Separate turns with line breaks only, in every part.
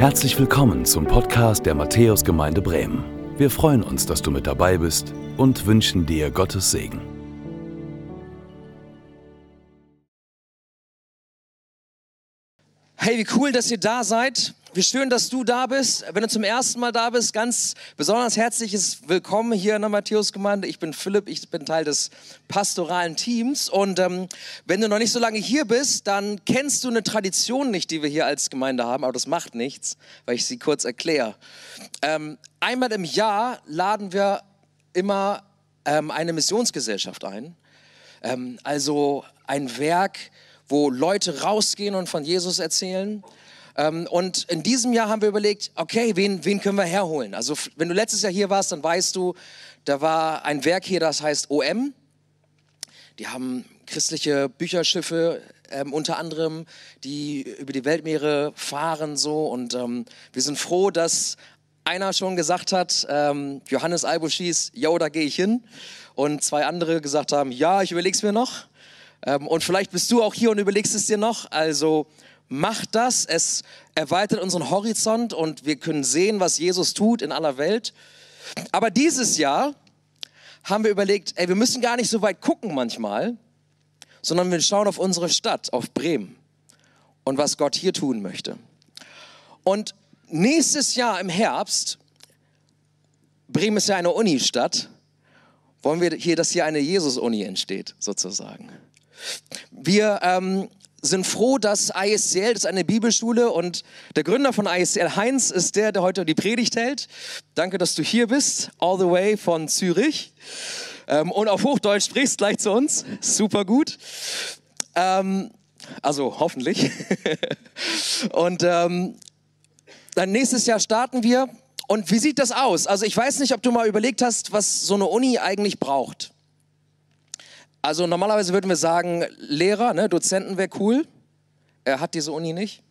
Herzlich willkommen zum Podcast der Matthäusgemeinde Bremen. Wir freuen uns, dass du mit dabei bist und wünschen dir Gottes Segen.
Hey, wie cool, dass ihr da seid. Wie schön, dass du da bist. Wenn du zum ersten Mal da bist, ganz besonders herzliches Willkommen hier in der Matthäusgemeinde. Ich bin Philipp, ich bin Teil des pastoralen Teams. Und ähm, wenn du noch nicht so lange hier bist, dann kennst du eine Tradition nicht, die wir hier als Gemeinde haben, aber das macht nichts, weil ich sie kurz erkläre. Ähm, einmal im Jahr laden wir immer ähm, eine Missionsgesellschaft ein. Ähm, also ein Werk, wo Leute rausgehen und von Jesus erzählen. Ähm, und in diesem Jahr haben wir überlegt, okay, wen, wen können wir herholen? Also wenn du letztes Jahr hier warst, dann weißt du, da war ein Werk hier, das heißt OM. Die haben christliche Bücherschiffe, ähm, unter anderem, die über die Weltmeere fahren so. Und ähm, wir sind froh, dass einer schon gesagt hat, ähm, Johannes Albuschis, yo, da gehe ich hin. Und zwei andere gesagt haben, ja, ich überleg's mir noch. Ähm, und vielleicht bist du auch hier und überlegst es dir noch. Also macht das. Es erweitert unseren Horizont und wir können sehen, was Jesus tut in aller Welt. Aber dieses Jahr haben wir überlegt, ey, wir müssen gar nicht so weit gucken manchmal, sondern wir schauen auf unsere Stadt, auf Bremen und was Gott hier tun möchte. Und nächstes Jahr im Herbst, Bremen ist ja eine Unistadt, wollen wir hier, dass hier eine Jesus-Uni entsteht, sozusagen. Wir ähm, sind froh, dass ISCL, das ist eine Bibelschule und der Gründer von ISCL, Heinz, ist der, der heute die Predigt hält. Danke, dass du hier bist, all the way von Zürich. Ähm, und auf Hochdeutsch sprichst gleich zu uns. Super gut. Ähm, also hoffentlich. und ähm, dann nächstes Jahr starten wir. Und wie sieht das aus? Also ich weiß nicht, ob du mal überlegt hast, was so eine Uni eigentlich braucht. Also normalerweise würden wir sagen, Lehrer, ne, Dozenten wäre cool. Er hat diese Uni nicht.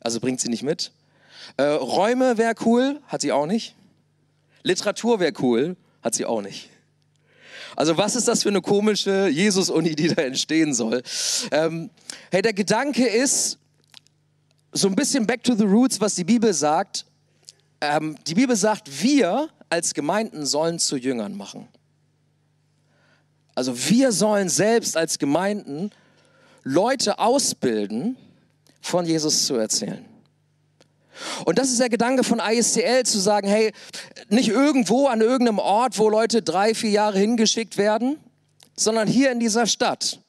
Also bringt sie nicht mit. Äh, Räume wäre cool, hat sie auch nicht. Literatur wäre cool, hat sie auch nicht. Also was ist das für eine komische Jesus-Uni, die da entstehen soll? Ähm, hey, der Gedanke ist so ein bisschen back to the roots, was die Bibel sagt. Ähm, die Bibel sagt, wir als Gemeinden sollen zu Jüngern machen. Also wir sollen selbst als Gemeinden Leute ausbilden, von Jesus zu erzählen. Und das ist der Gedanke von ISCL, zu sagen, hey, nicht irgendwo an irgendeinem Ort, wo Leute drei, vier Jahre hingeschickt werden, sondern hier in dieser Stadt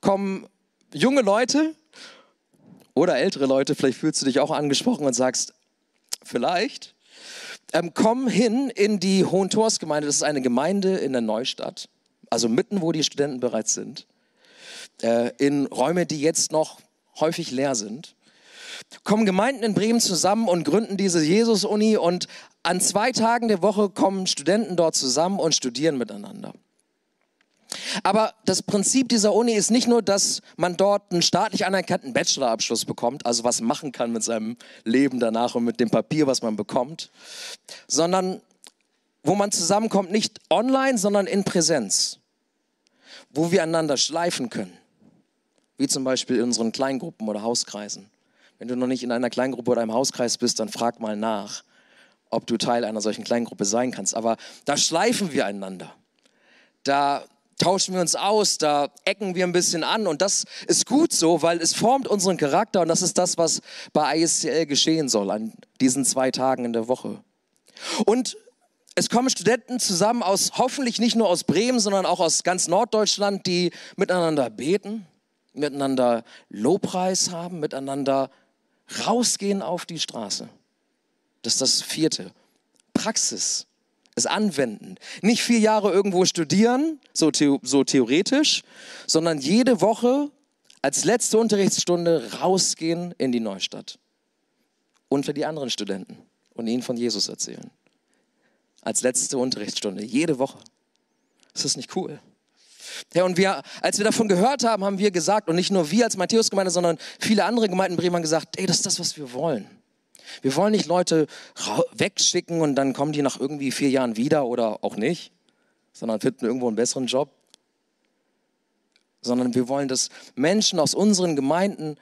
kommen junge Leute oder ältere Leute, vielleicht fühlst du dich auch angesprochen und sagst, vielleicht, ähm, kommen hin in die Hohentorsgemeinde, das ist eine Gemeinde in der Neustadt also mitten, wo die Studenten bereits sind, äh, in Räume, die jetzt noch häufig leer sind, kommen Gemeinden in Bremen zusammen und gründen diese Jesus-Uni und an zwei Tagen der Woche kommen Studenten dort zusammen und studieren miteinander. Aber das Prinzip dieser Uni ist nicht nur, dass man dort einen staatlich anerkannten Bachelorabschluss bekommt, also was machen kann mit seinem Leben danach und mit dem Papier, was man bekommt, sondern wo man zusammenkommt, nicht online, sondern in Präsenz, wo wir einander schleifen können, wie zum Beispiel in unseren Kleingruppen oder Hauskreisen. Wenn du noch nicht in einer Kleingruppe oder einem Hauskreis bist, dann frag mal nach, ob du Teil einer solchen Kleingruppe sein kannst. Aber da schleifen wir einander. Da tauschen wir uns aus, da ecken wir ein bisschen an und das ist gut so, weil es formt unseren Charakter und das ist das, was bei ISCL geschehen soll an diesen zwei Tagen in der Woche. Und es kommen Studenten zusammen aus, hoffentlich nicht nur aus Bremen, sondern auch aus ganz Norddeutschland, die miteinander beten, miteinander Lobpreis haben, miteinander rausgehen auf die Straße. Das ist das vierte. Praxis, es anwenden. Nicht vier Jahre irgendwo studieren, so, the so theoretisch, sondern jede Woche als letzte Unterrichtsstunde rausgehen in die Neustadt. Unter die anderen Studenten und ihnen von Jesus erzählen als letzte Unterrichtsstunde, jede Woche. Ist das nicht cool? Ja, und wir, als wir davon gehört haben, haben wir gesagt, und nicht nur wir als Matthäusgemeinde, sondern viele andere Gemeinden in Bremen haben gesagt, ey, das ist das, was wir wollen. Wir wollen nicht Leute wegschicken und dann kommen die nach irgendwie vier Jahren wieder oder auch nicht, sondern finden irgendwo einen besseren Job. Sondern wir wollen, dass Menschen aus unseren Gemeinden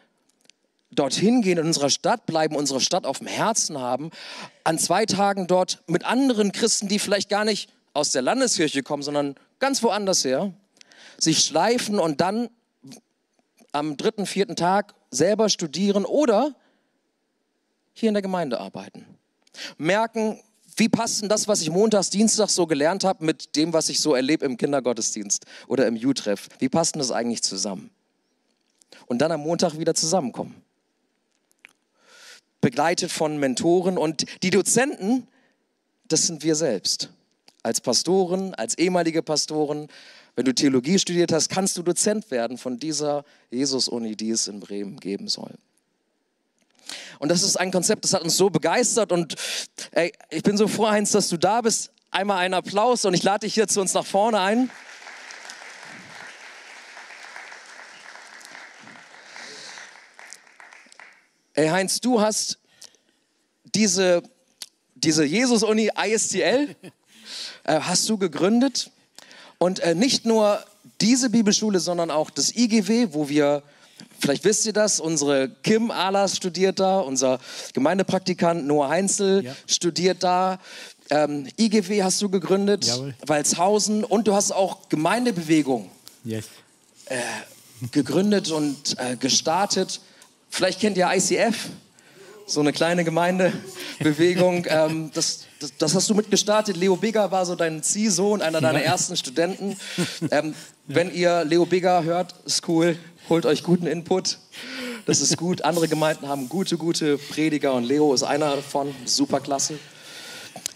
dorthin gehen, in unserer Stadt bleiben, unsere Stadt auf dem Herzen haben, an zwei Tagen dort mit anderen Christen, die vielleicht gar nicht aus der Landeskirche kommen, sondern ganz woanders her, sich schleifen und dann am dritten, vierten Tag selber studieren oder hier in der Gemeinde arbeiten. Merken, wie passt denn das, was ich montags, dienstags so gelernt habe, mit dem, was ich so erlebe im Kindergottesdienst oder im U-Treff? Wie passt denn das eigentlich zusammen? Und dann am Montag wieder zusammenkommen. Begleitet von Mentoren und die Dozenten, das sind wir selbst. Als Pastoren, als ehemalige Pastoren, wenn du Theologie studiert hast, kannst du Dozent werden von dieser Jesus-Uni, die es in Bremen geben soll. Und das ist ein Konzept, das hat uns so begeistert. Und ey, ich bin so froh, Heinz, dass du da bist. Einmal einen Applaus und ich lade dich hier zu uns nach vorne ein. Hey Heinz, du hast diese, diese Jesus-Uni ISTL, äh, hast du gegründet. Und äh, nicht nur diese Bibelschule, sondern auch das IGW, wo wir Vielleicht wisst ihr das, unsere Kim Alas studiert da, unser Gemeindepraktikant Noah Heinzel ja. studiert da. Ähm, IGW hast du gegründet, Jawohl. Walzhausen und du hast auch Gemeindebewegung yes. äh, gegründet und äh, gestartet. Vielleicht kennt ihr ICF, so eine kleine Gemeindebewegung. ähm, das, das, das, hast du mitgestartet. Leo Bigger war so dein Ziehsohn, einer deiner ja. ersten Studenten. Ähm, ja. Wenn ihr Leo Bigger hört, ist cool holt euch guten Input. Das ist gut. Andere Gemeinden haben gute, gute Prediger und Leo ist einer davon. Super klasse.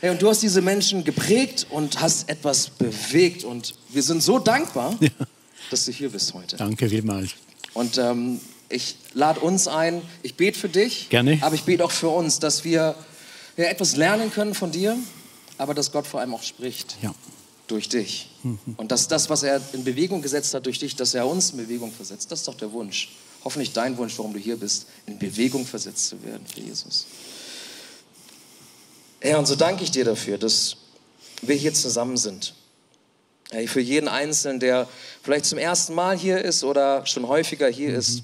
Hey, und du hast diese Menschen geprägt und hast etwas bewegt. Und wir sind so dankbar, ja. dass du hier bist heute.
Danke vielmals.
Und ähm, ich lade uns ein, ich bete für dich.
Gerne.
Aber ich bete auch für uns, dass wir ja, etwas lernen können von dir, aber dass Gott vor allem auch spricht.
Ja
durch dich. Und dass das, was er in Bewegung gesetzt hat durch dich, dass er uns in Bewegung versetzt, das ist doch der Wunsch. Hoffentlich dein Wunsch, warum du hier bist, in Bewegung versetzt zu werden für Jesus. Herr, und so danke ich dir dafür, dass wir hier zusammen sind. Hey, für jeden Einzelnen, der vielleicht zum ersten Mal hier ist oder schon häufiger hier mhm. ist.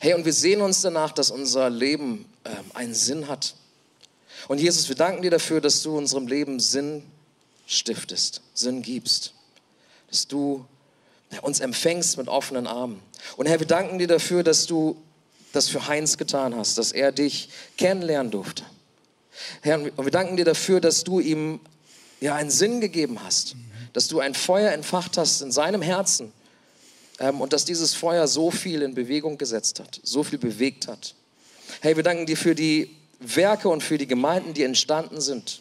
Hey, und wir sehen uns danach, dass unser Leben äh, einen Sinn hat. Und Jesus, wir danken dir dafür, dass du unserem Leben Sinn stiftest, Sinn gibst, dass du uns empfängst mit offenen Armen. Und Herr, wir danken dir dafür, dass du das für Heinz getan hast, dass er dich kennenlernen durfte. Herr, und wir danken dir dafür, dass du ihm ja einen Sinn gegeben hast, dass du ein Feuer entfacht hast in seinem Herzen ähm, und dass dieses Feuer so viel in Bewegung gesetzt hat, so viel bewegt hat. Hey, wir danken dir für die Werke und für die Gemeinden, die entstanden sind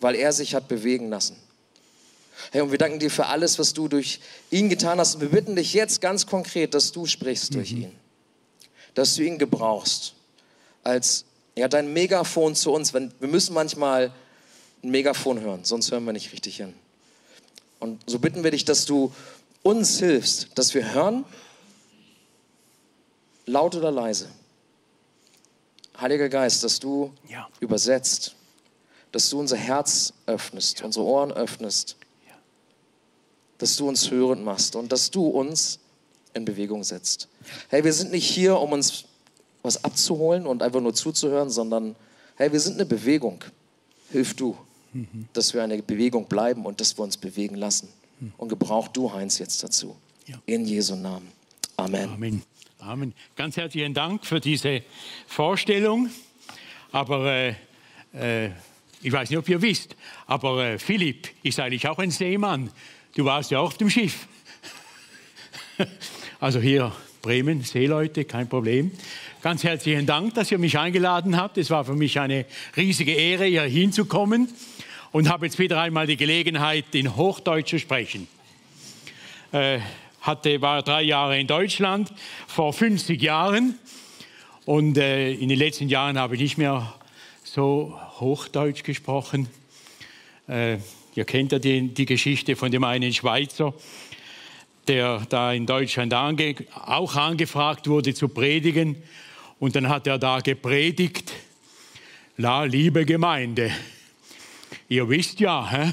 weil er sich hat bewegen lassen. Herr, und wir danken dir für alles, was du durch ihn getan hast. Und wir bitten dich jetzt ganz konkret, dass du sprichst durch mhm. ihn. Dass du ihn gebrauchst als ja, dein Megafon zu uns. Wenn, wir müssen manchmal ein Megafon hören, sonst hören wir nicht richtig hin. Und so bitten wir dich, dass du uns hilfst, dass wir hören, laut oder leise. Heiliger Geist, dass du ja. übersetzt, dass du unser Herz öffnest, unsere Ohren öffnest, dass du uns hörend machst und dass du uns in Bewegung setzt. Hey, wir sind nicht hier, um uns was abzuholen und einfach nur zuzuhören, sondern hey, wir sind eine Bewegung. Hilf du, mhm. dass wir eine Bewegung bleiben und dass wir uns bewegen lassen. Und gebrauch du, Heinz, jetzt dazu. Ja. In Jesu Namen. Amen.
Amen. Amen. Ganz herzlichen Dank für diese Vorstellung. Aber äh, äh, ich weiß nicht, ob ihr wisst, aber äh, Philipp ist eigentlich auch ein Seemann. Du warst ja auch auf dem Schiff. also hier Bremen, Seeleute, kein Problem. Ganz herzlichen Dank, dass ihr mich eingeladen habt. Es war für mich eine riesige Ehre, hier hinzukommen und habe jetzt wieder einmal die Gelegenheit, in Hochdeutsch zu sprechen. Äh, hatte, war drei Jahre in Deutschland, vor 50 Jahren. Und äh, in den letzten Jahren habe ich nicht mehr so Hochdeutsch gesprochen. Äh, ihr kennt ja die, die, Geschichte von dem einen Schweizer, der da in Deutschland ange, auch angefragt wurde zu predigen. Und dann hat er da gepredigt, La, liebe Gemeinde, ihr wisst ja, hä?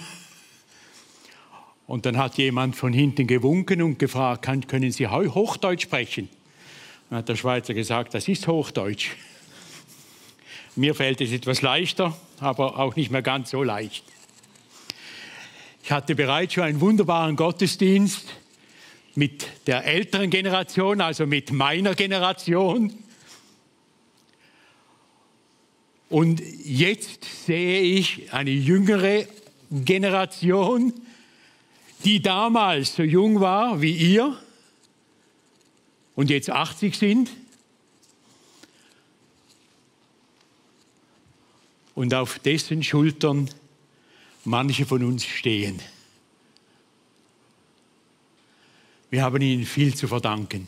Und dann hat jemand von hinten gewunken und gefragt, können Sie Hochdeutsch sprechen? Dann hat der Schweizer gesagt, das ist Hochdeutsch. Mir fällt es etwas leichter, aber auch nicht mehr ganz so leicht. Ich hatte bereits schon einen wunderbaren Gottesdienst mit der älteren Generation, also mit meiner Generation. Und jetzt sehe ich eine jüngere Generation, die damals so jung war wie ihr und jetzt 80 sind und auf dessen Schultern manche von uns stehen. Wir haben ihnen viel zu verdanken.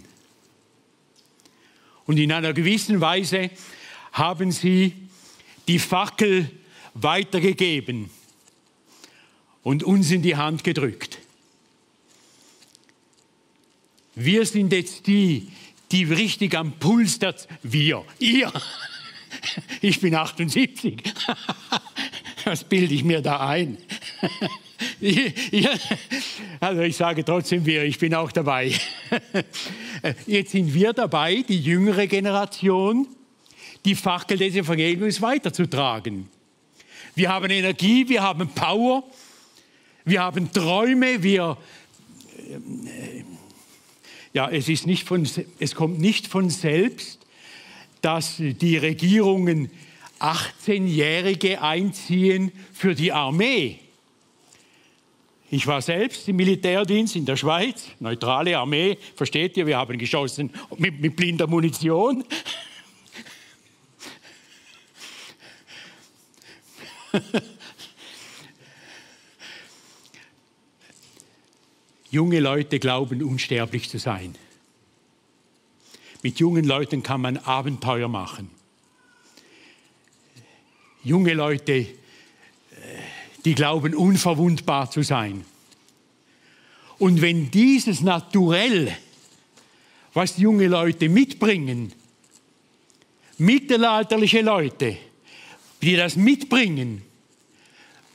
Und in einer gewissen Weise haben sie die Fackel weitergegeben und uns in die Hand gedrückt. Wir sind jetzt die, die richtig am Puls der... Wir, ihr. Ich bin 78. Was bilde ich mir da ein? Also ich sage trotzdem wir, ich bin auch dabei. Jetzt sind wir dabei, die jüngere Generation, die Fackel des Evangeliums weiterzutragen. Wir haben Energie, wir haben Power, wir haben Träume, wir ja, es, ist nicht von, es kommt nicht von selbst, dass die Regierungen 18-Jährige einziehen für die Armee. Ich war selbst im Militärdienst in der Schweiz, neutrale Armee, versteht ihr, wir haben geschossen mit, mit blinder Munition. Junge Leute glauben, unsterblich zu sein. Mit jungen Leuten kann man Abenteuer machen. Junge Leute, äh, die glauben, unverwundbar zu sein. Und wenn dieses Naturell, was junge Leute mitbringen, mittelalterliche Leute, die das mitbringen,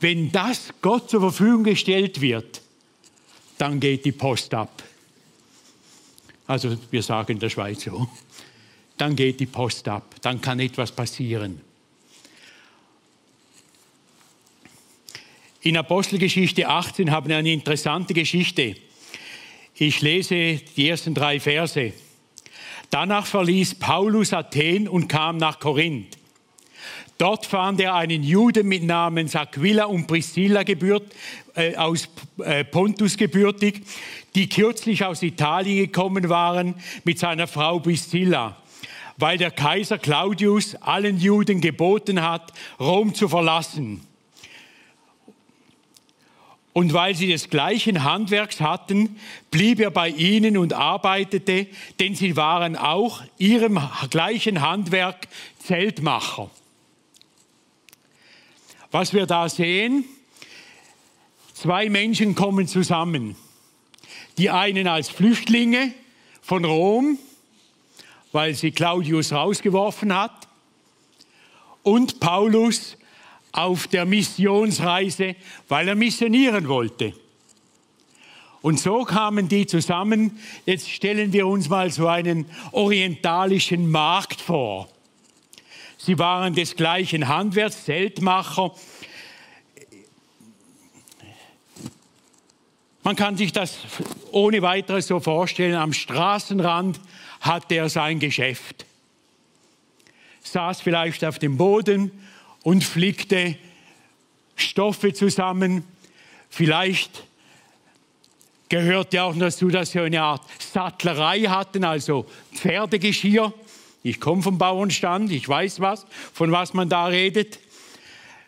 wenn das Gott zur Verfügung gestellt wird, dann geht die Post ab. Also wir sagen in der Schweiz so. Dann geht die Post ab, dann kann etwas passieren. In Apostelgeschichte 18 haben wir eine interessante Geschichte. Ich lese die ersten drei Verse. Danach verließ Paulus Athen und kam nach Korinth. Dort fand er einen Juden mit Namen Aquila und Priscilla gebührt, äh, aus äh, Pontus gebürtig, die kürzlich aus Italien gekommen waren mit seiner Frau Priscilla, weil der Kaiser Claudius allen Juden geboten hat, Rom zu verlassen. Und weil sie des gleichen Handwerks hatten, blieb er bei ihnen und arbeitete, denn sie waren auch ihrem gleichen Handwerk Zeltmacher. Was wir da sehen, zwei Menschen kommen zusammen. Die einen als Flüchtlinge von Rom, weil sie Claudius rausgeworfen hat, und Paulus auf der Missionsreise, weil er missionieren wollte. Und so kamen die zusammen. Jetzt stellen wir uns mal so einen orientalischen Markt vor. Sie waren des gleichen Handwerks, Zeltmacher. Man kann sich das ohne weiteres so vorstellen. Am Straßenrand hatte er sein Geschäft. Saß vielleicht auf dem Boden und flickte Stoffe zusammen. Vielleicht gehörte auch dazu, dass sie eine Art Sattlerei hatten, also Pferdegeschirr. Ich komme vom Bauernstand, ich weiß was, von was man da redet.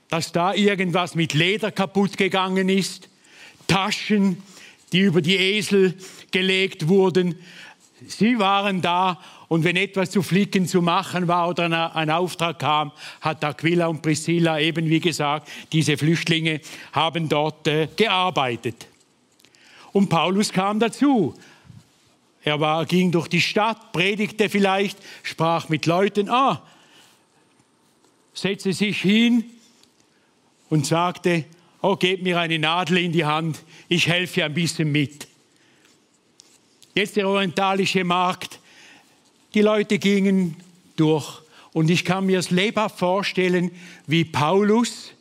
Dass da irgendwas mit Leder kaputt gegangen ist, Taschen, die über die Esel gelegt wurden. Sie waren da und wenn etwas zu flicken zu machen war oder ein Auftrag kam, hat Aquila und Priscilla eben wie gesagt, diese Flüchtlinge haben dort äh, gearbeitet. Und Paulus kam dazu. Er war, ging durch die Stadt, predigte vielleicht, sprach mit Leuten, ah, setzte sich hin und sagte, oh, gebt mir eine Nadel in die Hand, ich helfe ein bisschen mit. Jetzt der orientalische Markt, Die Leute gingen durch. Und ich kann mir es lebhaft vorstellen, wie Paulus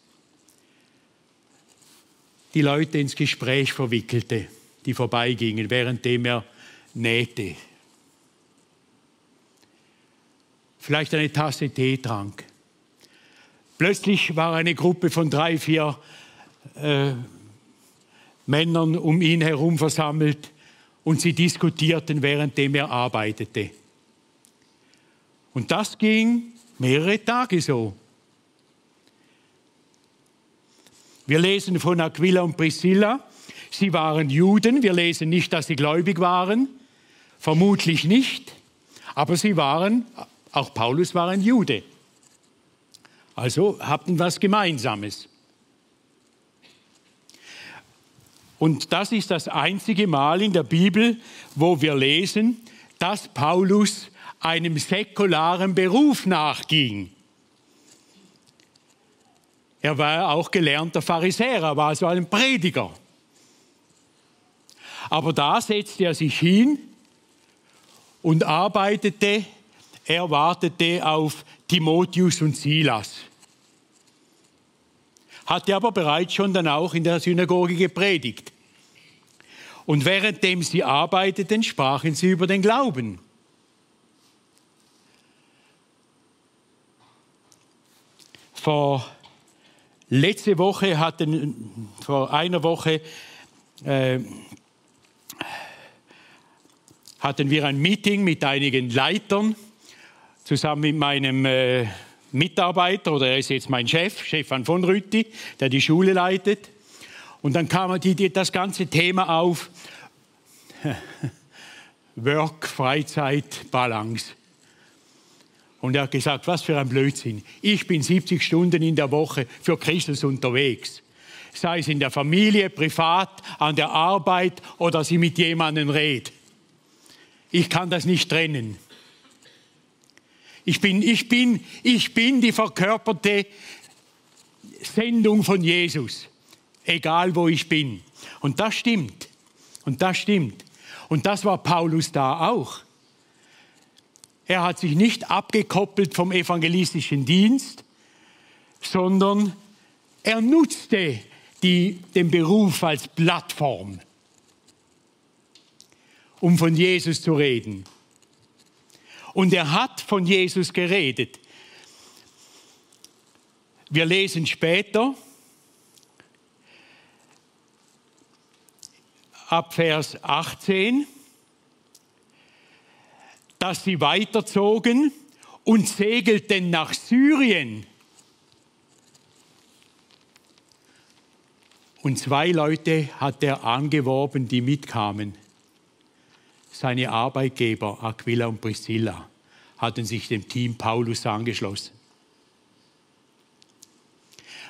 die Leute ins Gespräch verwickelte, die vorbeigingen, währenddem er nähte. Vielleicht eine Tasse Tee trank. Plötzlich war eine Gruppe von drei, vier äh, Männern um ihn herum versammelt und sie diskutierten, währenddem er arbeitete. Und das ging mehrere Tage so. Wir lesen von Aquila und Priscilla. Sie waren Juden. Wir lesen nicht, dass sie gläubig waren. Vermutlich nicht. Aber sie waren, auch Paulus war ein Jude. Also hatten was Gemeinsames. Und das ist das einzige Mal in der Bibel, wo wir lesen, dass Paulus einem säkularen Beruf nachging. Er war auch gelernter Pharisäer, er war also ein Prediger. Aber da setzte er sich hin und arbeitete, er wartete auf Timotheus und Silas. Hatte aber bereits schon dann auch in der Synagoge gepredigt. Und währenddem sie arbeiteten, sprachen sie über den Glauben. Vor Letzte Woche hatten, vor einer Woche, äh, hatten wir ein Meeting mit einigen Leitern, zusammen mit meinem äh, Mitarbeiter, oder er ist jetzt mein Chef, Stefan von Rütti, der die Schule leitet. Und dann kam die, die, das ganze Thema auf, Work, Freizeit, Balance. Und er hat gesagt, was für ein Blödsinn. Ich bin 70 Stunden in der Woche für Christus unterwegs. Sei es in der Familie, privat, an der Arbeit oder sie mit jemandem redet. Ich kann das nicht trennen. Ich bin, ich bin, ich bin die verkörperte Sendung von Jesus. Egal wo ich bin. Und das stimmt. Und das stimmt. Und das war Paulus da auch. Er hat sich nicht abgekoppelt vom evangelistischen Dienst, sondern er nutzte die, den Beruf als Plattform, um von Jesus zu reden. Und er hat von Jesus geredet. Wir lesen später ab Vers 18, dass sie weiterzogen und segelten nach Syrien. Und zwei Leute hat er angeworben, die mitkamen. Seine Arbeitgeber Aquila und Priscilla hatten sich dem Team Paulus angeschlossen.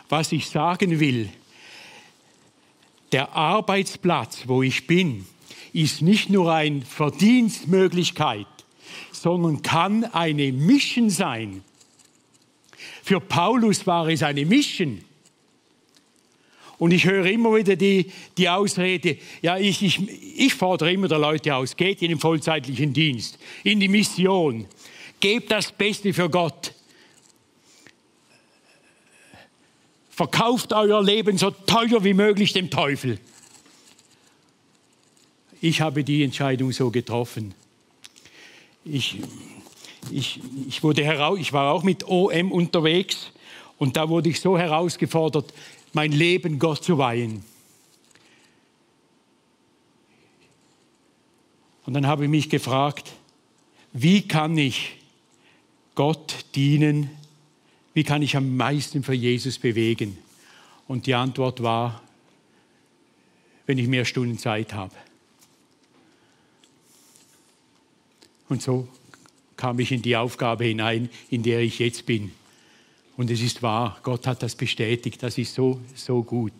Was ich sagen will, der Arbeitsplatz, wo ich bin, ist nicht nur eine Verdienstmöglichkeit, sondern kann eine Mission sein. Für Paulus war es eine Mission. Und ich höre immer wieder die, die Ausrede, ja, ich, ich, ich fordere immer der Leute aus, geht in den vollzeitlichen Dienst, in die Mission, gebt das Beste für Gott. Verkauft euer Leben so teuer wie möglich dem Teufel. Ich habe die Entscheidung so getroffen ich, ich, ich, wurde heraus, ich war auch mit OM unterwegs und da wurde ich so herausgefordert, mein Leben Gott zu weihen. Und dann habe ich mich gefragt, wie kann ich Gott dienen? Wie kann ich am meisten für Jesus bewegen? Und die Antwort war, wenn ich mehr Stunden Zeit habe. Und so kam ich in die Aufgabe hinein, in der ich jetzt bin. Und es ist wahr, Gott hat das bestätigt, das ist so, so gut.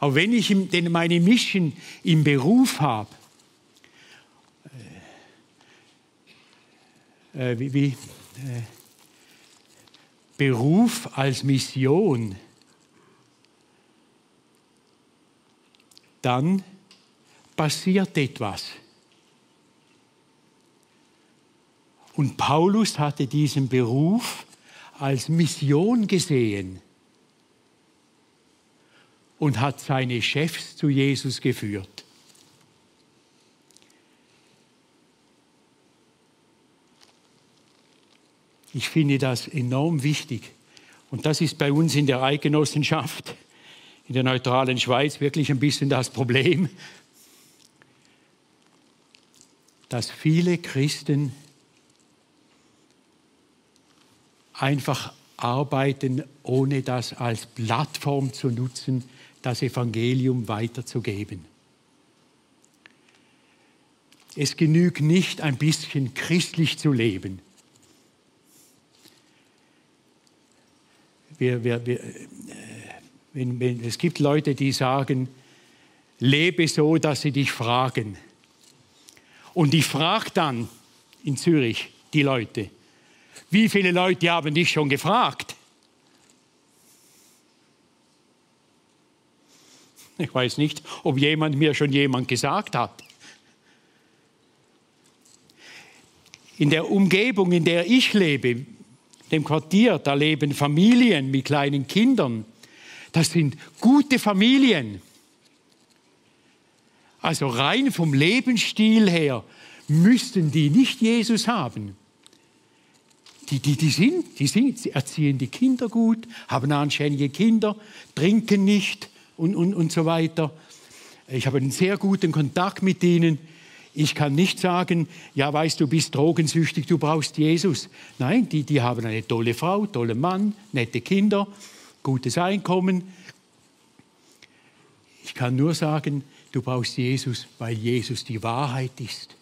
Aber wenn ich denn meine Mission im Beruf habe, äh, äh, wie, wie äh, Beruf als Mission, dann passiert etwas. Und Paulus hatte diesen Beruf als Mission gesehen und hat seine Chefs zu Jesus geführt. Ich finde das enorm wichtig. Und das ist bei uns in der Eidgenossenschaft, in der neutralen Schweiz, wirklich ein bisschen das Problem, dass viele Christen einfach arbeiten, ohne das als Plattform zu nutzen, das Evangelium weiterzugeben. Es genügt nicht, ein bisschen christlich zu leben. Wir, wir, wir, äh, wenn, wenn, es gibt Leute, die sagen, lebe so, dass sie dich fragen. Und ich frage dann in Zürich die Leute, wie viele Leute haben dich schon gefragt? Ich weiß nicht, ob jemand mir schon jemand gesagt hat. In der Umgebung, in der ich lebe, dem Quartier, da leben Familien mit kleinen Kindern. Das sind gute Familien. Also rein vom Lebensstil her müssten die nicht Jesus haben. Die, die, die, sind, die sind, sie erziehen die Kinder gut, haben anständige Kinder, trinken nicht und, und, und so weiter. Ich habe einen sehr guten Kontakt mit ihnen. Ich kann nicht sagen, ja, weißt du, bist drogensüchtig, du brauchst Jesus. Nein, die, die haben eine tolle Frau, tollen Mann, nette Kinder, gutes Einkommen. Ich kann nur sagen, du brauchst Jesus, weil Jesus die Wahrheit ist.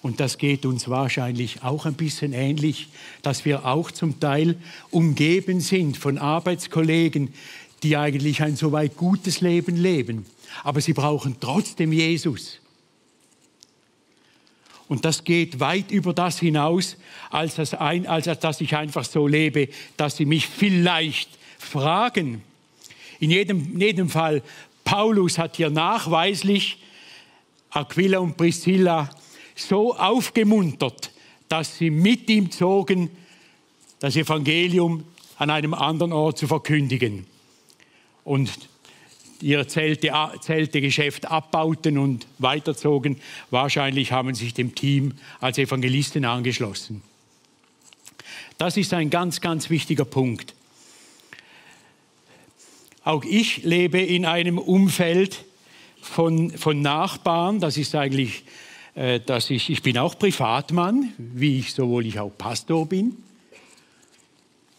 Und das geht uns wahrscheinlich auch ein bisschen ähnlich, dass wir auch zum Teil umgeben sind von Arbeitskollegen, die eigentlich ein so weit gutes Leben leben aber sie brauchen trotzdem Jesus. Und das geht weit über das hinaus, als, das ein, als dass ich einfach so lebe, dass sie mich vielleicht fragen. In jedem, in jedem Fall, Paulus hat hier nachweislich Aquila und Priscilla so aufgemuntert, dass sie mit ihm zogen, das Evangelium an einem anderen Ort zu verkündigen. Und ihr Zelte, Zeltegeschäft abbauten und weiterzogen. Wahrscheinlich haben sich dem Team als Evangelisten angeschlossen. Das ist ein ganz, ganz wichtiger Punkt. Auch ich lebe in einem Umfeld von, von Nachbarn. Das ist eigentlich, dass ich, ich bin auch Privatmann, wie ich sowohl ich auch Pastor bin.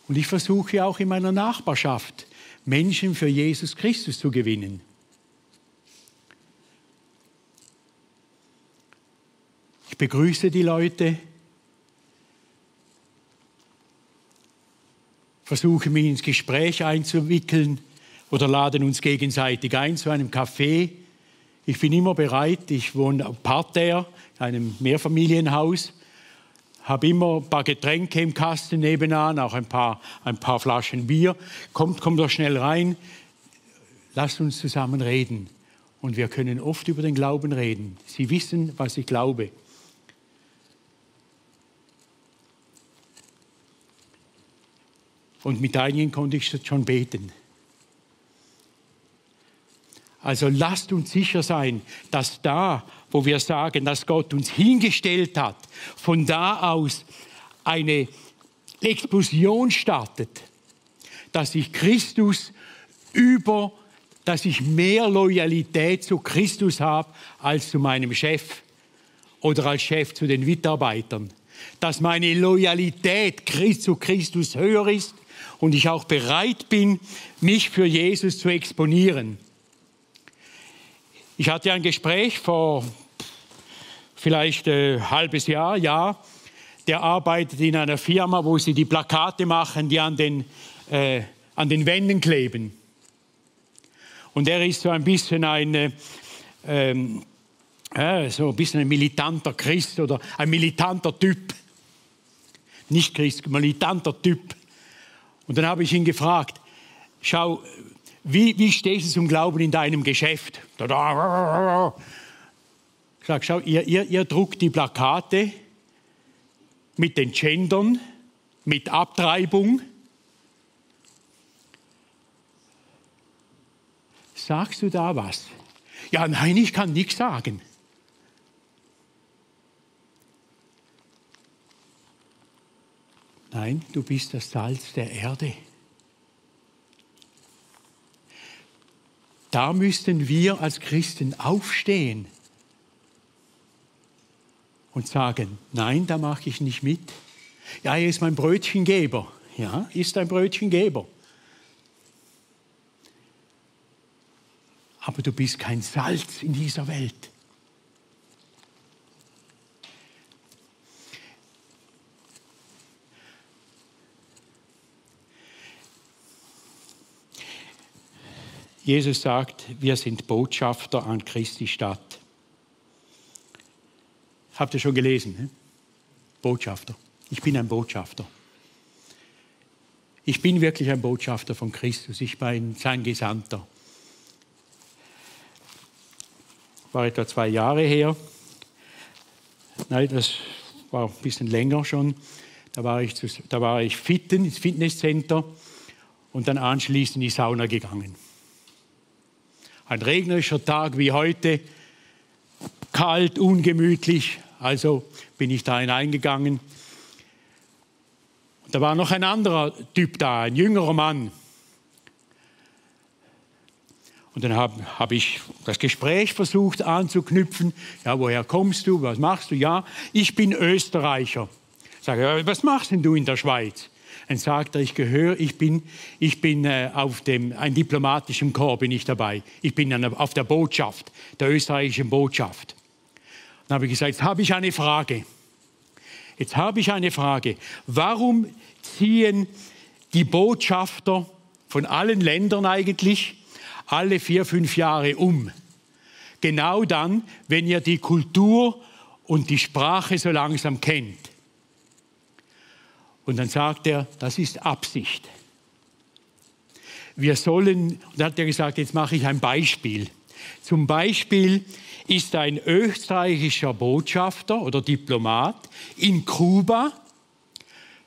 Und ich versuche auch in meiner Nachbarschaft Menschen für Jesus Christus zu gewinnen. Ich begrüße die Leute, versuche mich ins Gespräch einzuwickeln oder laden uns gegenseitig ein zu einem Café. Ich bin immer bereit, ich wohne auf Parterre, einem Mehrfamilienhaus habe immer ein paar Getränke im Kasten nebenan, auch ein paar, ein paar Flaschen Bier. Kommt, kommt doch schnell rein. Lasst uns zusammen reden. Und wir können oft über den Glauben reden. Sie wissen, was ich glaube. Und mit einigen konnte ich schon beten. Also lasst uns sicher sein, dass da, wo wir sagen, dass Gott uns hingestellt hat, von da aus eine Explosion startet, dass ich Christus über, dass ich mehr Loyalität zu Christus habe als zu meinem Chef oder als Chef zu den Mitarbeitern, dass meine Loyalität zu Christus höher ist und ich auch bereit bin, mich für Jesus zu exponieren. Ich hatte ein Gespräch vor vielleicht ein äh, halbes Jahr, ja. Der arbeitet in einer Firma, wo sie die Plakate machen, die an den, äh, an den Wänden kleben. Und er ist so ein bisschen ein, äh, ähm, äh, so ein bisschen ein militanter Christ oder ein militanter Typ. Nicht Christ, militanter Typ. Und dann habe ich ihn gefragt, schau, wie, wie stehst du zum Glauben in deinem Geschäft? Sag, schau, ihr, ihr, ihr druckt die Plakate mit den Gendern, mit Abtreibung. Sagst du da was? Ja, nein, ich kann nichts sagen. Nein, du bist das Salz der Erde. Da müssten wir als Christen aufstehen und sagen, nein, da mache ich nicht mit. Ja, er ist mein Brötchengeber. Ja, ist ein Brötchengeber. Aber du bist kein Salz in dieser Welt. Jesus sagt, wir sind Botschafter an Christi Stadt. Habt ihr schon gelesen? Ne? Botschafter. Ich bin ein Botschafter. Ich bin wirklich ein Botschafter von Christus. Ich bin sein Gesandter. War etwa zwei Jahre her. Nein, das war ein bisschen länger schon. Da war ich, da war ich fitten ins Fitnesscenter und dann anschließend in die Sauna gegangen. Ein regnerischer Tag wie heute, kalt, ungemütlich, also bin ich da hineingegangen. Da war noch ein anderer Typ da, ein jüngerer Mann. Und dann habe hab ich das Gespräch versucht anzuknüpfen. Ja, woher kommst du? Was machst du? Ja, ich bin Österreicher. Sage, ja, was machst denn du in der Schweiz? Dann sagt er, ich gehöre, ich bin, ich bin äh, auf dem ein diplomatischen Korps bin ich dabei. Ich bin auf der Botschaft, der österreichischen Botschaft. Dann habe ich gesagt, jetzt habe ich eine Frage. Jetzt habe ich eine Frage. Warum ziehen die Botschafter von allen Ländern eigentlich alle vier, fünf Jahre um? Genau dann, wenn ihr die Kultur und die Sprache so langsam kennt. Und dann sagt er, das ist Absicht. Wir sollen, und hat er gesagt, jetzt mache ich ein Beispiel. Zum Beispiel ist ein österreichischer Botschafter oder Diplomat in Kuba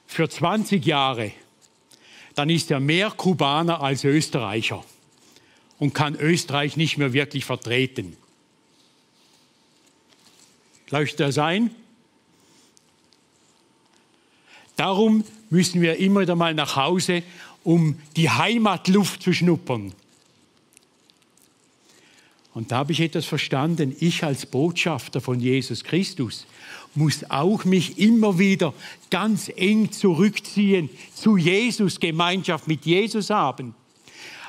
für 20 Jahre. Dann ist er mehr Kubaner als Österreicher und kann Österreich nicht mehr wirklich vertreten. Leuchtet das ein? Darum müssen wir immer wieder mal nach Hause, um die Heimatluft zu schnuppern. Und da habe ich etwas verstanden. Ich als Botschafter von Jesus Christus muss auch mich immer wieder ganz eng zurückziehen zu Jesus, Gemeinschaft mit Jesus haben.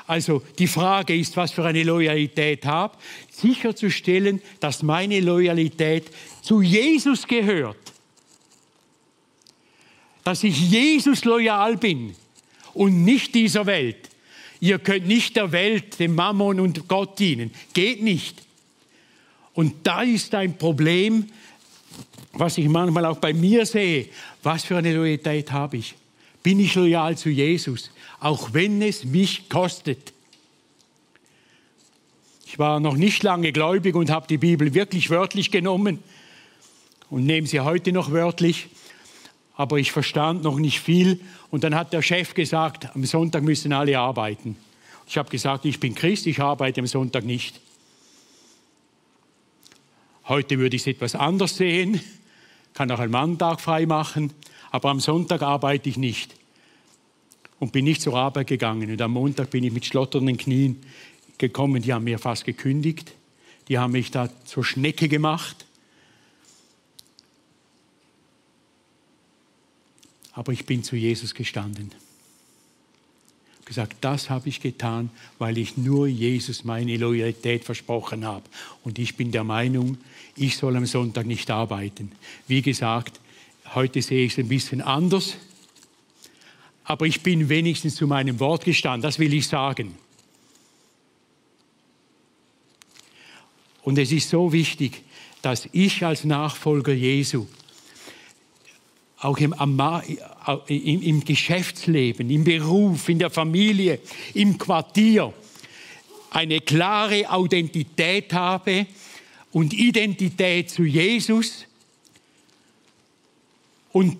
Also die Frage ist, was für eine Loyalität habe, sicherzustellen, dass meine Loyalität zu Jesus gehört dass ich Jesus loyal bin und nicht dieser Welt. Ihr könnt nicht der Welt, dem Mammon und Gott dienen. Geht nicht. Und da ist ein Problem, was ich manchmal auch bei mir sehe. Was für eine Loyalität habe ich? Bin ich loyal zu Jesus, auch wenn es mich kostet? Ich war noch nicht lange gläubig und habe die Bibel wirklich wörtlich genommen und nehme sie heute noch wörtlich aber ich verstand noch nicht viel. Und dann hat der Chef gesagt, am Sonntag müssen alle arbeiten. Ich habe gesagt, ich bin Christ, ich arbeite am Sonntag nicht. Heute würde ich es etwas anders sehen, kann auch einen Manntag frei machen, aber am Sonntag arbeite ich nicht. Und bin nicht zur Arbeit gegangen. Und am Montag bin ich mit schlotternden Knien gekommen, die haben mir fast gekündigt. Die haben mich da zur Schnecke gemacht. Aber ich bin zu Jesus gestanden. Gesagt, das habe ich getan, weil ich nur Jesus meine Loyalität versprochen habe. Und ich bin der Meinung, ich soll am Sonntag nicht arbeiten. Wie gesagt, heute sehe ich es ein bisschen anders. Aber ich bin wenigstens zu meinem Wort gestanden, das will ich sagen. Und es ist so wichtig, dass ich als Nachfolger Jesu auch im, im, im Geschäftsleben, im Beruf, in der Familie, im Quartier eine klare Identität habe und Identität zu Jesus. Und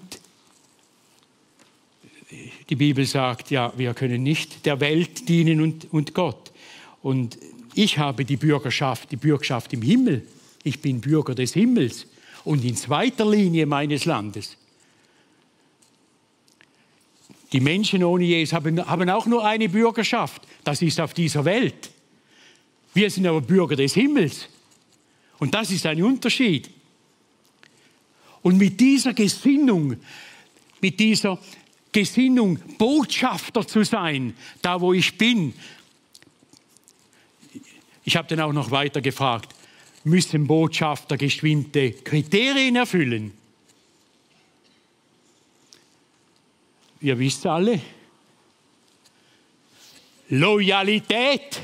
die Bibel sagt, ja, wir können nicht der Welt dienen und, und Gott. Und ich habe die Bürgerschaft, die Bürgerschaft im Himmel. Ich bin Bürger des Himmels und in zweiter Linie meines Landes. Die Menschen ohne Jesus haben, haben auch nur eine Bürgerschaft. Das ist auf dieser Welt. Wir sind aber Bürger des Himmels. Und das ist ein Unterschied. Und mit dieser Gesinnung, mit dieser Gesinnung, Botschafter zu sein, da wo ich bin. Ich habe dann auch noch weiter gefragt, müssen Botschafter geschwindte Kriterien erfüllen? Ihr wisst alle, Loyalität.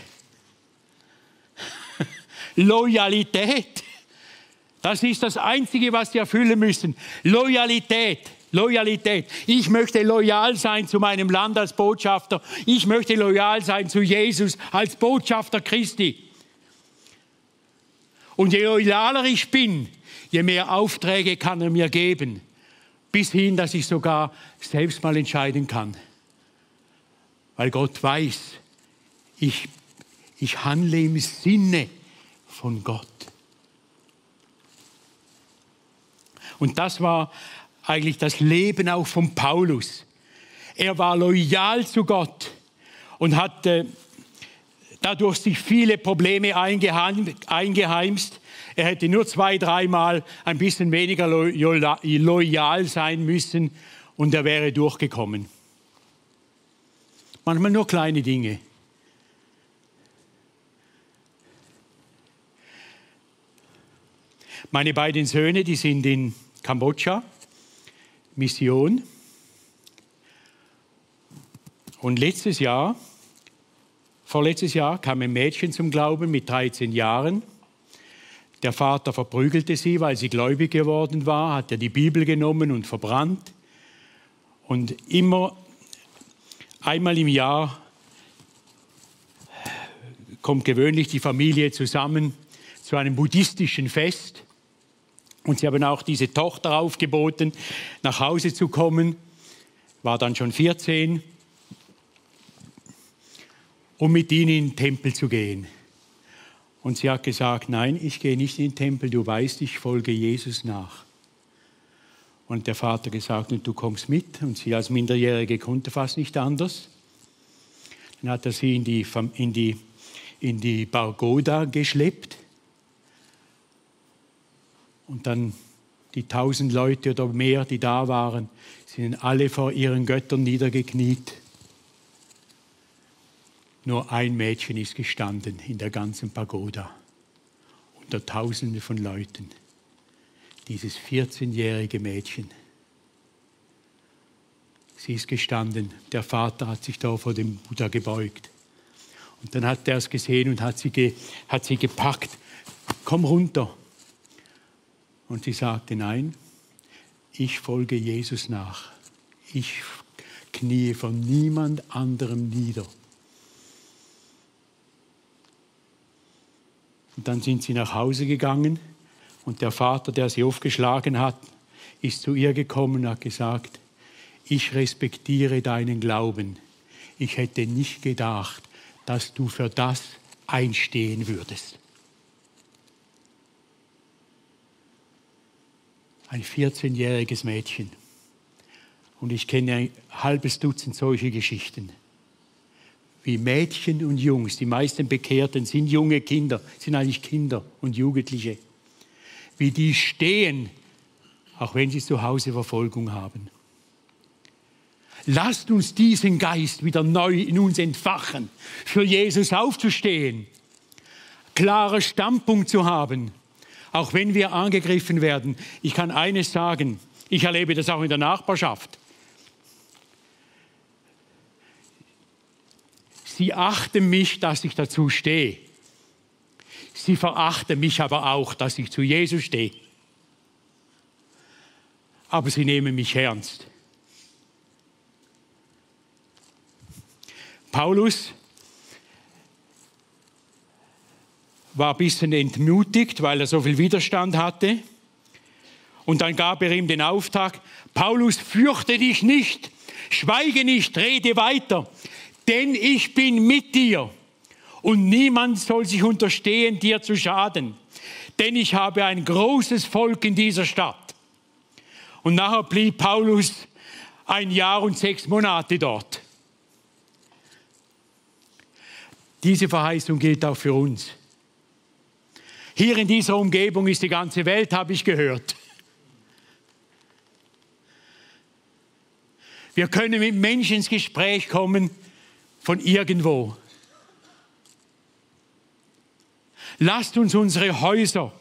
Loyalität. Das ist das Einzige, was sie erfüllen müssen. Loyalität. Loyalität. Ich möchte loyal sein zu meinem Land als Botschafter. Ich möchte loyal sein zu Jesus als Botschafter Christi. Und je loyaler ich bin, je mehr Aufträge kann er mir geben. Bis hin, dass ich sogar selbst mal entscheiden kann. Weil Gott weiß, ich, ich handle im Sinne von Gott. Und das war eigentlich das Leben auch von Paulus. Er war loyal zu Gott und hat äh, dadurch sich viele Probleme eingeheim, eingeheimst. Er hätte nur zwei, dreimal ein bisschen weniger loyal sein müssen und er wäre durchgekommen. Manchmal nur kleine Dinge. Meine beiden Söhne, die sind in Kambodscha Mission. Und letztes Jahr, vorletztes Jahr, kam ein Mädchen zum Glauben mit 13 Jahren. Der Vater verprügelte sie, weil sie gläubig geworden war, hat er die Bibel genommen und verbrannt. Und immer einmal im Jahr kommt gewöhnlich die Familie zusammen zu einem buddhistischen Fest. Und sie haben auch diese Tochter aufgeboten, nach Hause zu kommen, war dann schon 14, um mit ihnen in den Tempel zu gehen. Und sie hat gesagt, nein, ich gehe nicht in den Tempel, du weißt, ich folge Jesus nach. Und der Vater gesagt, und du kommst mit. Und sie als Minderjährige konnte fast nicht anders. Dann hat er sie in die, in die, in die Bargoda geschleppt und dann die tausend Leute oder mehr, die da waren, sind alle vor ihren Göttern niedergekniet. Nur ein Mädchen ist gestanden in der ganzen Pagoda, unter Tausenden von Leuten. Dieses 14-jährige Mädchen. Sie ist gestanden. Der Vater hat sich da vor dem Buddha gebeugt. Und dann hat er es gesehen und hat sie, ge, hat sie gepackt. Komm runter. Und sie sagte, nein, ich folge Jesus nach. Ich knie von niemand anderem nieder. Und dann sind sie nach Hause gegangen und der Vater, der sie aufgeschlagen hat, ist zu ihr gekommen und hat gesagt, ich respektiere deinen Glauben. Ich hätte nicht gedacht, dass du für das einstehen würdest. ein 14-jähriges Mädchen. Und ich kenne ein halbes Dutzend solche Geschichten. Wie Mädchen und Jungs, die meisten Bekehrten sind junge Kinder, sind eigentlich Kinder und Jugendliche. Wie die stehen, auch wenn sie zu Hause Verfolgung haben. Lasst uns diesen Geist wieder neu in uns entfachen, für Jesus aufzustehen, klarer Standpunkt zu haben auch wenn wir angegriffen werden. Ich kann eines sagen, ich erlebe das auch in der Nachbarschaft. Sie achten mich, dass ich dazu stehe. Sie verachten mich aber auch, dass ich zu Jesus stehe. Aber sie nehmen mich ernst. Paulus war ein bisschen entmutigt, weil er so viel Widerstand hatte. Und dann gab er ihm den Auftrag, Paulus, fürchte dich nicht, schweige nicht, rede weiter, denn ich bin mit dir und niemand soll sich unterstehen, dir zu schaden, denn ich habe ein großes Volk in dieser Stadt. Und nachher blieb Paulus ein Jahr und sechs Monate dort. Diese Verheißung gilt auch für uns. Hier in dieser Umgebung ist die ganze Welt, habe ich gehört. Wir können mit Menschen ins Gespräch kommen von irgendwo. Lasst uns unsere Häuser,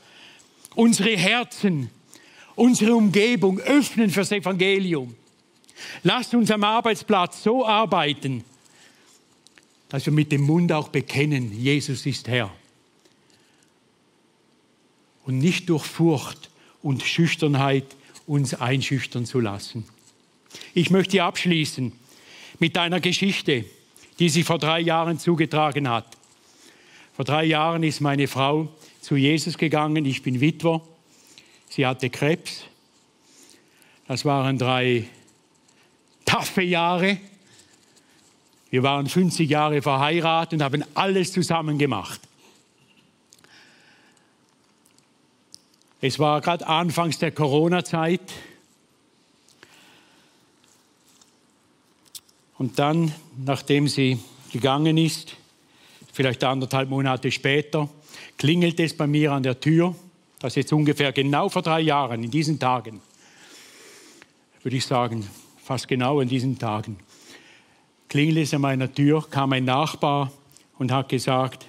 unsere Herzen, unsere Umgebung öffnen fürs Evangelium. Lasst uns am Arbeitsplatz so arbeiten, dass wir mit dem Mund auch bekennen, Jesus ist Herr. Und nicht durch Furcht und Schüchternheit uns einschüchtern zu lassen. Ich möchte abschließen mit einer Geschichte, die sich vor drei Jahren zugetragen hat. Vor drei Jahren ist meine Frau zu Jesus gegangen. Ich bin Witwer. Sie hatte Krebs. Das waren drei taffe Jahre. Wir waren 50 Jahre verheiratet und haben alles zusammen gemacht. Es war gerade anfangs der Corona-Zeit. Und dann, nachdem sie gegangen ist, vielleicht anderthalb Monate später, klingelt es bei mir an der Tür. Das ist jetzt ungefähr genau vor drei Jahren, in diesen Tagen. Würde ich sagen, fast genau in diesen Tagen. Klingelt es an meiner Tür, kam ein Nachbar und hat gesagt,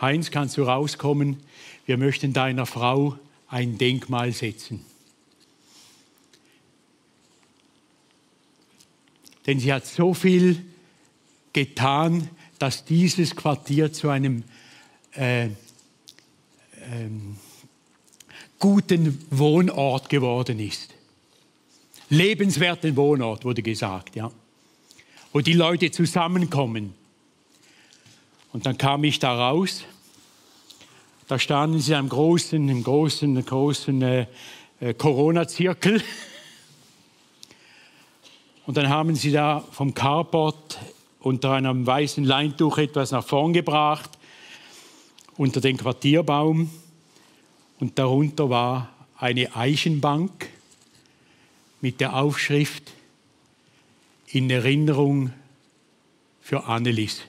Heinz, kannst du rauskommen? Wir möchten deiner Frau ein Denkmal setzen. Denn sie hat so viel getan, dass dieses Quartier zu einem äh, ähm, guten Wohnort geworden ist. Lebenswerten Wohnort, wurde gesagt, ja. Wo die Leute zusammenkommen. Und dann kam ich da raus. Da standen sie im großen, im großen, großen äh, äh Corona-Zirkel. Und dann haben sie da vom Carport unter einem weißen Leintuch etwas nach vorn gebracht, unter den Quartierbaum. Und darunter war eine Eichenbank mit der Aufschrift in Erinnerung für Annelis.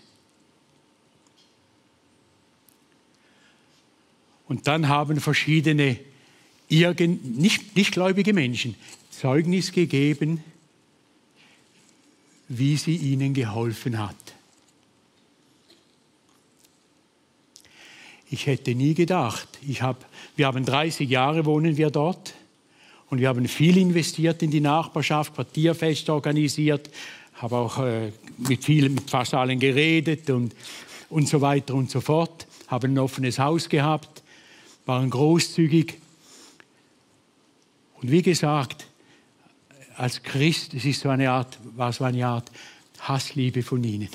Und dann haben verschiedene nicht, nichtgläubige Menschen Zeugnis gegeben, wie sie ihnen geholfen hat. Ich hätte nie gedacht, ich hab, wir haben 30 Jahre wohnen wir dort und wir haben viel investiert in die Nachbarschaft, Quartierfest organisiert, habe auch äh, mit vielen, mit fast allen geredet und, und so weiter und so fort, haben ein offenes Haus gehabt, waren großzügig. Und wie gesagt, als Christ, es ist so eine Art, war so eine Art Hassliebe von ihnen.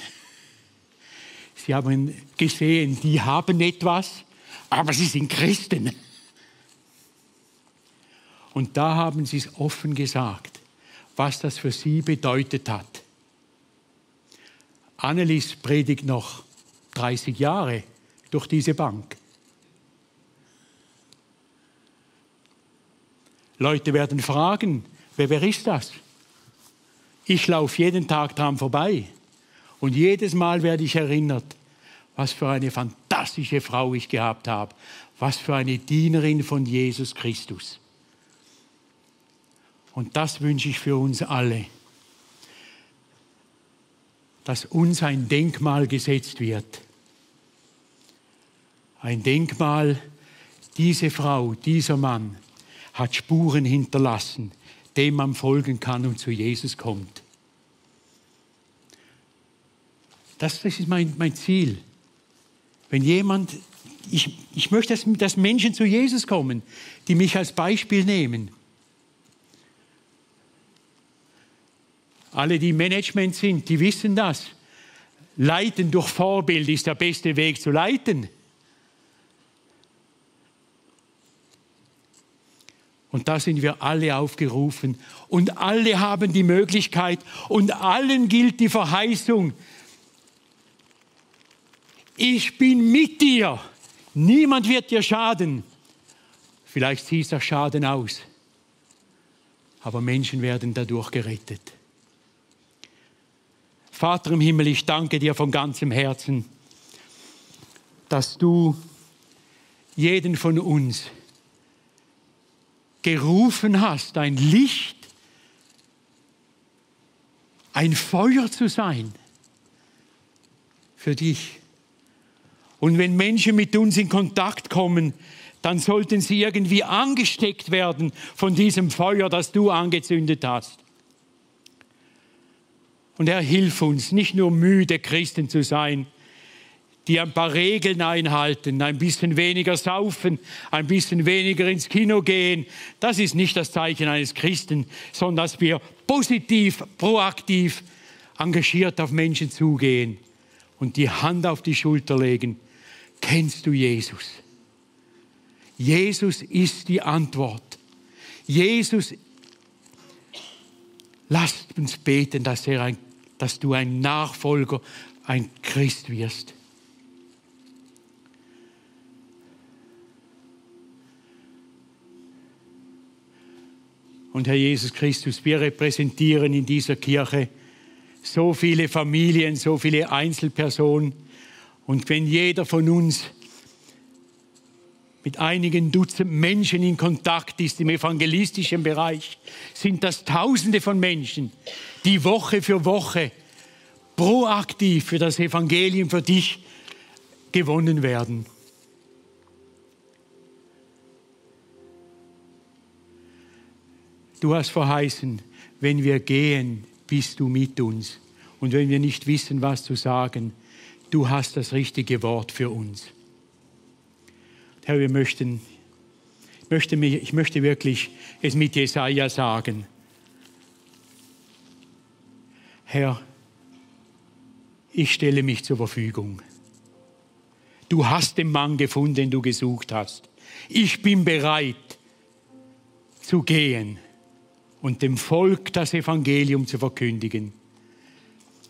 Sie haben gesehen, die haben etwas, aber sie sind Christen. Und da haben sie es offen gesagt, was das für sie bedeutet hat. Annelies predigt noch 30 Jahre durch diese Bank. Leute werden fragen, wer, wer ist das? Ich laufe jeden Tag dran vorbei und jedes Mal werde ich erinnert, was für eine fantastische Frau ich gehabt habe, was für eine Dienerin von Jesus Christus. Und das wünsche ich für uns alle, dass uns ein Denkmal gesetzt wird. Ein Denkmal, diese Frau, dieser Mann hat Spuren hinterlassen, dem man folgen kann und zu Jesus kommt. Das, das ist mein, mein Ziel. Wenn jemand, ich, ich möchte, dass, dass Menschen zu Jesus kommen, die mich als Beispiel nehmen. Alle, die Management sind, die wissen das. Leiten durch Vorbild ist der beste Weg zu leiten. Und da sind wir alle aufgerufen. Und alle haben die Möglichkeit und allen gilt die Verheißung. Ich bin mit dir. Niemand wird dir schaden. Vielleicht siehst du Schaden aus. Aber Menschen werden dadurch gerettet. Vater im Himmel, ich danke dir von ganzem Herzen, dass du jeden von uns gerufen hast, ein Licht, ein Feuer zu sein für dich. Und wenn Menschen mit uns in Kontakt kommen, dann sollten sie irgendwie angesteckt werden von diesem Feuer, das du angezündet hast. Und er hilft uns, nicht nur müde Christen zu sein, die ein paar Regeln einhalten, ein bisschen weniger saufen, ein bisschen weniger ins Kino gehen. Das ist nicht das Zeichen eines Christen, sondern dass wir positiv, proaktiv, engagiert auf Menschen zugehen und die Hand auf die Schulter legen. Kennst du Jesus? Jesus ist die Antwort. Jesus, lasst uns beten, dass, er ein, dass du ein Nachfolger, ein Christ wirst. Und Herr Jesus Christus, wir repräsentieren in dieser Kirche so viele Familien, so viele Einzelpersonen. Und wenn jeder von uns mit einigen Dutzend Menschen in Kontakt ist im evangelistischen Bereich, sind das Tausende von Menschen, die Woche für Woche proaktiv für das Evangelium für dich gewonnen werden. Du hast verheißen, wenn wir gehen, bist du mit uns. Und wenn wir nicht wissen, was zu sagen, du hast das richtige Wort für uns. Herr, wir möchten, ich möchte, mich, ich möchte wirklich es mit Jesaja sagen. Herr, ich stelle mich zur Verfügung. Du hast den Mann gefunden, den du gesucht hast. Ich bin bereit zu gehen und dem Volk das Evangelium zu verkündigen.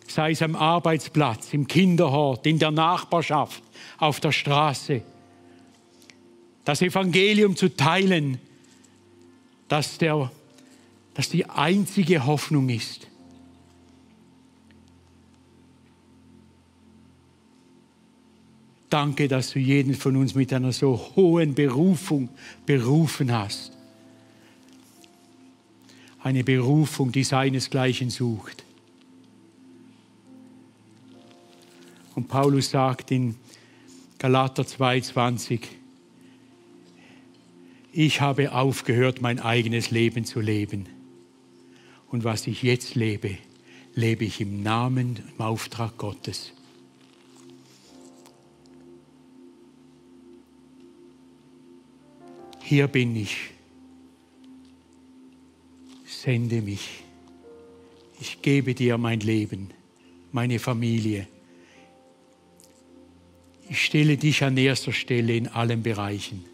Sei es am Arbeitsplatz, im Kinderhort, in der Nachbarschaft, auf der Straße. Das Evangelium zu teilen, dass, der, dass die einzige Hoffnung ist. Danke, dass du jeden von uns mit einer so hohen Berufung berufen hast eine Berufung, die seinesgleichen sucht. Und Paulus sagt in Galater 2,20, ich habe aufgehört, mein eigenes Leben zu leben. Und was ich jetzt lebe, lebe ich im Namen, im Auftrag Gottes. Hier bin ich sende mich. Ich gebe dir mein Leben, meine Familie. Ich stelle dich an erster Stelle in allen Bereichen.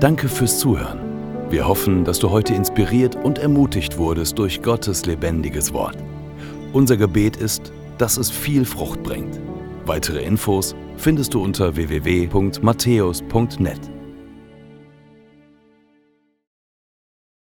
Danke fürs Zuhören. Wir hoffen, dass du heute inspiriert und ermutigt wurdest durch Gottes lebendiges Wort. Unser Gebet ist, dass es viel Frucht bringt. Weitere Infos findest du unter www.matthäus.net.